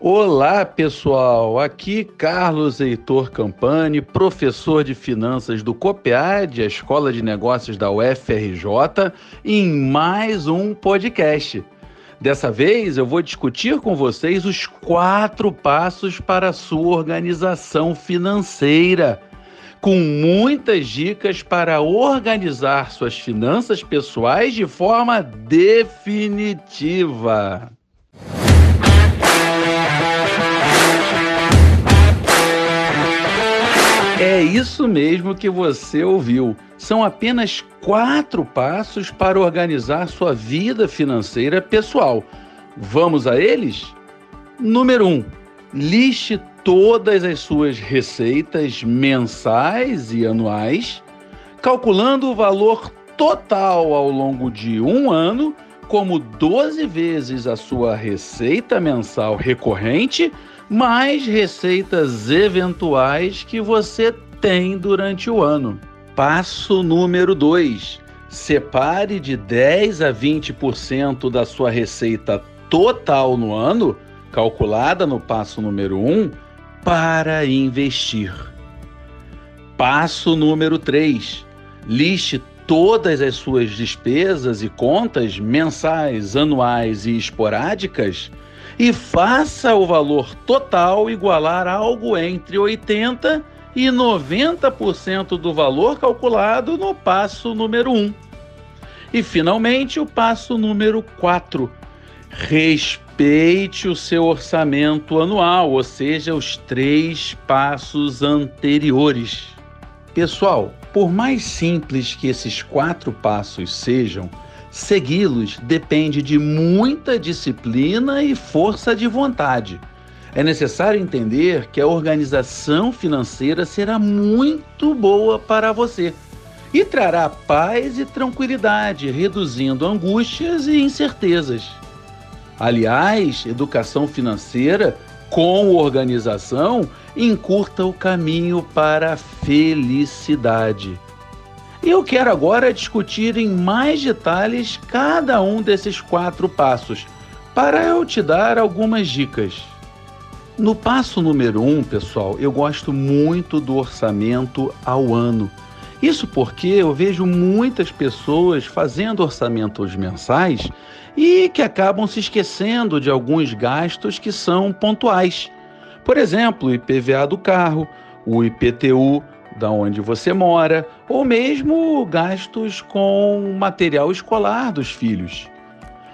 Olá, pessoal. Aqui Carlos Heitor Campani, professor de finanças do COPEAD, a Escola de Negócios da UFRJ, em mais um podcast. Dessa vez eu vou discutir com vocês os quatro passos para a sua organização financeira, com muitas dicas para organizar suas finanças pessoais de forma definitiva. É isso mesmo que você ouviu. São apenas quatro passos para organizar sua vida financeira pessoal. Vamos a eles? Número 1. Um, liste todas as suas receitas mensais e anuais, calculando o valor total ao longo de um ano como 12 vezes a sua receita mensal recorrente mais receitas eventuais que você tem durante o ano. Passo número 2. Separe de 10 a 20% da sua receita total no ano, calculada no passo número 1, um, para investir. Passo número 3. Liste todas as suas despesas e contas mensais, anuais e esporádicas e faça o valor total igualar algo entre 80% e 90% do valor calculado no passo número 1. E finalmente o passo número 4. Respeite o seu orçamento anual, ou seja, os três passos anteriores. Pessoal, por mais simples que esses quatro passos sejam, Segui-los depende de muita disciplina e força de vontade. É necessário entender que a organização financeira será muito boa para você e trará paz e tranquilidade, reduzindo angústias e incertezas. Aliás, educação financeira com organização encurta o caminho para a felicidade. Eu quero agora discutir em mais detalhes cada um desses quatro passos, para eu te dar algumas dicas. No passo número um, pessoal, eu gosto muito do orçamento ao ano. Isso porque eu vejo muitas pessoas fazendo orçamentos mensais e que acabam se esquecendo de alguns gastos que são pontuais. Por exemplo, o IPVA do carro, o IPTU, da onde você mora, ou mesmo gastos com material escolar dos filhos.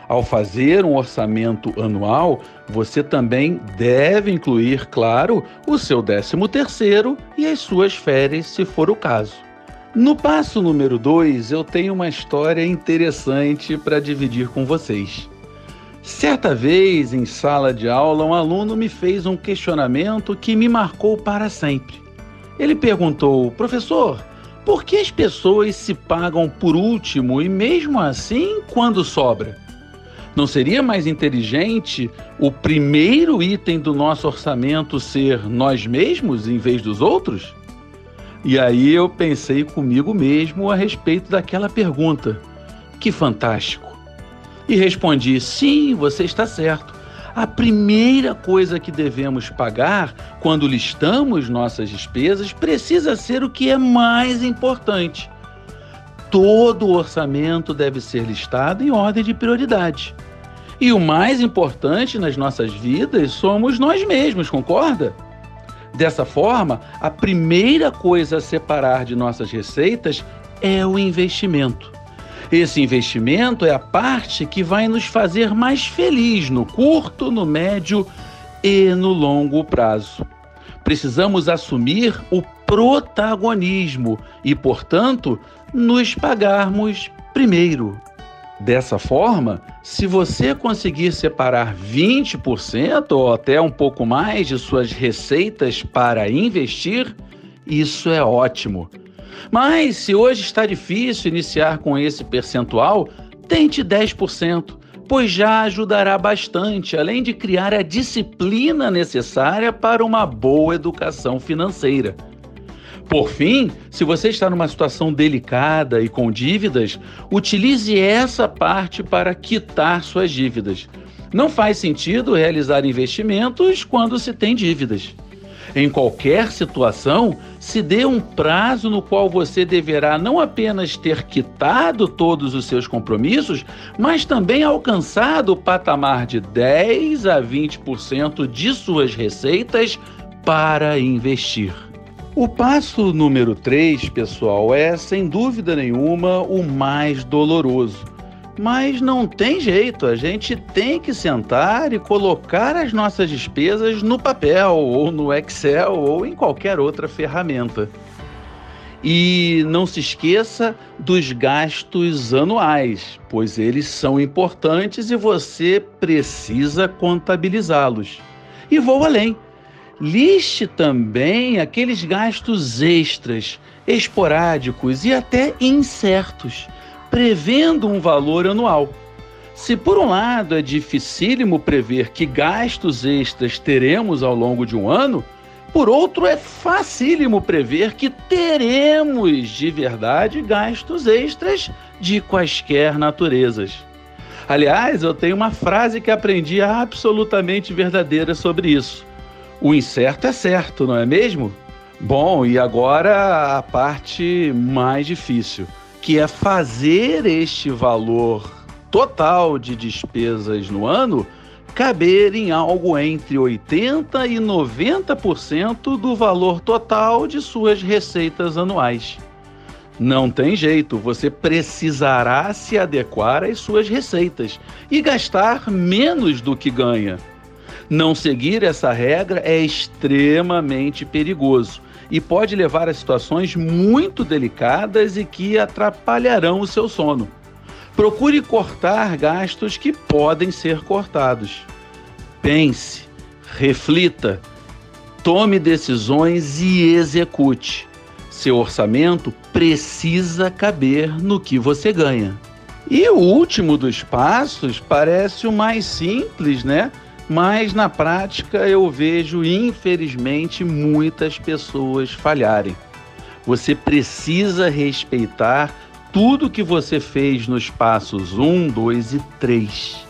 Ao fazer um orçamento anual, você também deve incluir, claro, o seu 13º e as suas férias, se for o caso. No passo número 2, eu tenho uma história interessante para dividir com vocês. Certa vez, em sala de aula, um aluno me fez um questionamento que me marcou para sempre. Ele perguntou: professor, por que as pessoas se pagam por último e mesmo assim quando sobra? Não seria mais inteligente o primeiro item do nosso orçamento ser nós mesmos em vez dos outros? E aí eu pensei comigo mesmo a respeito daquela pergunta. Que fantástico! E respondi: sim, você está certo a primeira coisa que devemos pagar quando listamos nossas despesas precisa ser o que é mais importante. Todo orçamento deve ser listado em ordem de prioridade. E o mais importante nas nossas vidas somos nós mesmos, concorda? Dessa forma, a primeira coisa a separar de nossas receitas é o investimento. Esse investimento é a parte que vai nos fazer mais feliz no curto, no médio e no longo prazo. Precisamos assumir o protagonismo e, portanto, nos pagarmos primeiro. Dessa forma, se você conseguir separar 20% ou até um pouco mais de suas receitas para investir, isso é ótimo. Mas se hoje está difícil iniciar com esse percentual, tente 10%, pois já ajudará bastante, além de criar a disciplina necessária para uma boa educação financeira. Por fim, se você está numa situação delicada e com dívidas, utilize essa parte para quitar suas dívidas. Não faz sentido realizar investimentos quando se tem dívidas. Em qualquer situação, se dê um prazo no qual você deverá não apenas ter quitado todos os seus compromissos, mas também alcançado o patamar de 10 a 20% de suas receitas para investir. O passo número 3, pessoal, é sem dúvida nenhuma o mais doloroso. Mas não tem jeito, a gente tem que sentar e colocar as nossas despesas no papel, ou no Excel, ou em qualquer outra ferramenta. E não se esqueça dos gastos anuais, pois eles são importantes e você precisa contabilizá-los. E vou além. Liste também aqueles gastos extras, esporádicos e até incertos, prevendo um valor anual. Se por um lado é dificílimo prever que gastos extras teremos ao longo de um ano, por outro é facílimo prever que teremos de verdade gastos extras de quaisquer naturezas. Aliás, eu tenho uma frase que aprendi absolutamente verdadeira sobre isso o incerto é certo, não é mesmo? Bom, e agora a parte mais difícil, que é fazer este valor total de despesas no ano caber em algo entre 80% e 90% do valor total de suas receitas anuais. Não tem jeito, você precisará se adequar às suas receitas e gastar menos do que ganha. Não seguir essa regra é extremamente perigoso e pode levar a situações muito delicadas e que atrapalharão o seu sono. Procure cortar gastos que podem ser cortados. Pense, reflita, tome decisões e execute. Seu orçamento precisa caber no que você ganha. E o último dos passos parece o mais simples, né? Mas na prática eu vejo, infelizmente, muitas pessoas falharem. Você precisa respeitar tudo que você fez nos passos 1, 2 e 3.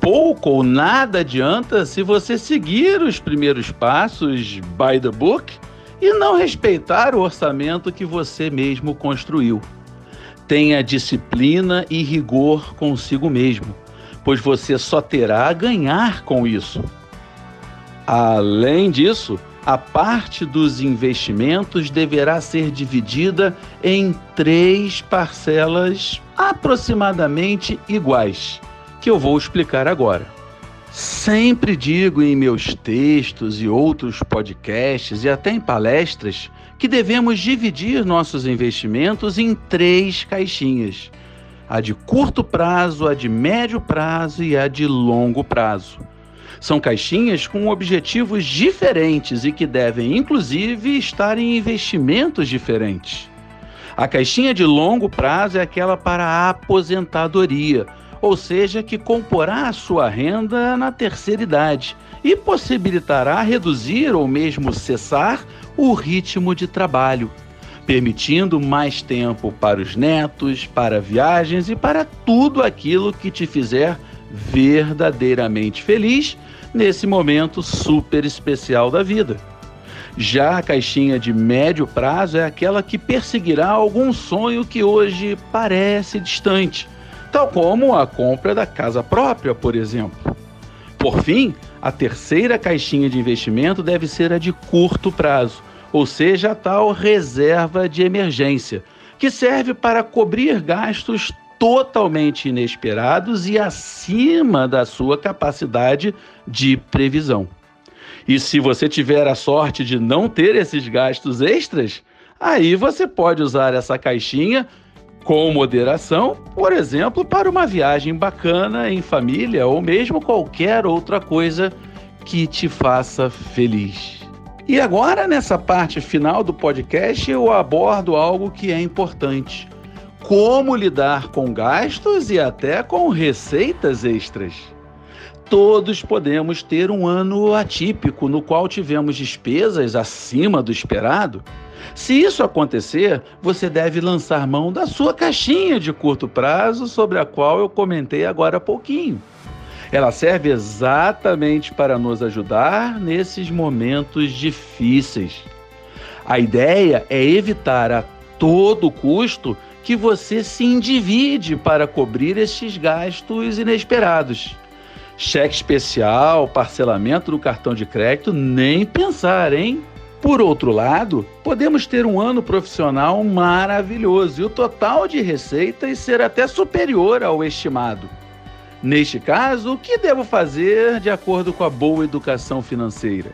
Pouco ou nada adianta se você seguir os primeiros passos by the book e não respeitar o orçamento que você mesmo construiu. Tenha disciplina e rigor consigo mesmo pois você só terá a ganhar com isso. Além disso, a parte dos investimentos deverá ser dividida em três parcelas aproximadamente iguais, que eu vou explicar agora. Sempre digo em meus textos e outros podcasts e até em palestras que devemos dividir nossos investimentos em três caixinhas a de curto prazo, a de médio prazo e a de longo prazo. São caixinhas com objetivos diferentes e que devem, inclusive, estar em investimentos diferentes. A caixinha de longo prazo é aquela para a aposentadoria, ou seja, que comporá a sua renda na terceira idade e possibilitará reduzir ou mesmo cessar o ritmo de trabalho permitindo mais tempo para os netos, para viagens e para tudo aquilo que te fizer verdadeiramente feliz nesse momento super especial da vida. Já a caixinha de médio prazo é aquela que perseguirá algum sonho que hoje parece distante, tal como a compra da casa própria, por exemplo. Por fim, a terceira caixinha de investimento deve ser a de curto prazo, ou seja, a tal reserva de emergência, que serve para cobrir gastos totalmente inesperados e acima da sua capacidade de previsão. E se você tiver a sorte de não ter esses gastos extras, aí você pode usar essa caixinha com moderação, por exemplo, para uma viagem bacana em família ou mesmo qualquer outra coisa que te faça feliz. E agora, nessa parte final do podcast, eu abordo algo que é importante: como lidar com gastos e até com receitas extras. Todos podemos ter um ano atípico no qual tivemos despesas acima do esperado. Se isso acontecer, você deve lançar mão da sua caixinha de curto prazo, sobre a qual eu comentei agora há pouquinho. Ela serve exatamente para nos ajudar nesses momentos difíceis. A ideia é evitar a todo custo que você se endivide para cobrir estes gastos inesperados. Cheque especial, parcelamento do cartão de crédito, nem pensar, hein? Por outro lado, podemos ter um ano profissional maravilhoso e o total de receitas ser até superior ao estimado. Neste caso, o que devo fazer de acordo com a boa educação financeira?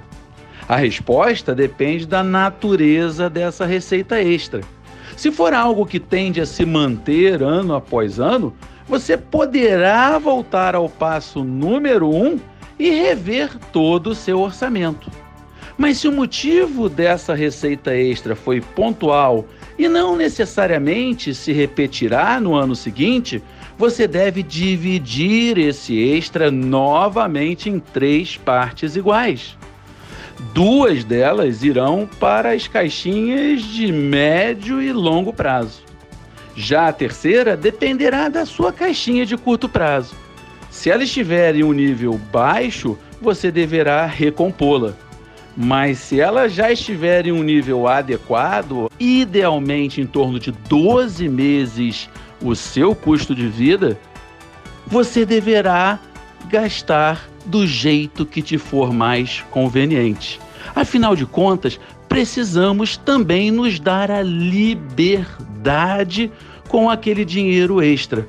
A resposta depende da natureza dessa receita extra. Se for algo que tende a se manter ano após ano, você poderá voltar ao passo número um e rever todo o seu orçamento. Mas se o motivo dessa receita extra foi pontual e não necessariamente se repetirá no ano seguinte, você deve dividir esse extra novamente em três partes iguais. Duas delas irão para as caixinhas de médio e longo prazo. Já a terceira dependerá da sua caixinha de curto prazo. Se ela estiver em um nível baixo, você deverá recompô-la. Mas se ela já estiver em um nível adequado, idealmente em torno de 12 meses o seu custo de vida, você deverá gastar do jeito que te for mais conveniente. Afinal de contas, precisamos também nos dar a liberdade com aquele dinheiro extra.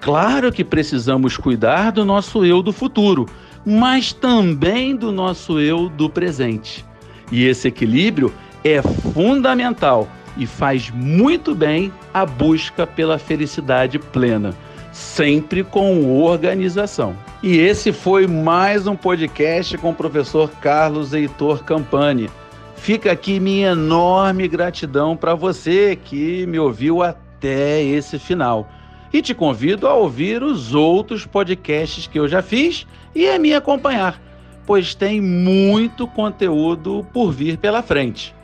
Claro que precisamos cuidar do nosso eu do futuro, mas também do nosso eu do presente. E esse equilíbrio é fundamental e faz muito bem a busca pela felicidade plena, sempre com organização. E esse foi mais um podcast com o professor Carlos Heitor Campani. Fica aqui minha enorme gratidão para você que me ouviu até esse final. E te convido a ouvir os outros podcasts que eu já fiz e a me acompanhar, pois tem muito conteúdo por vir pela frente.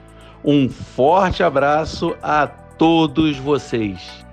Um forte abraço a todos vocês.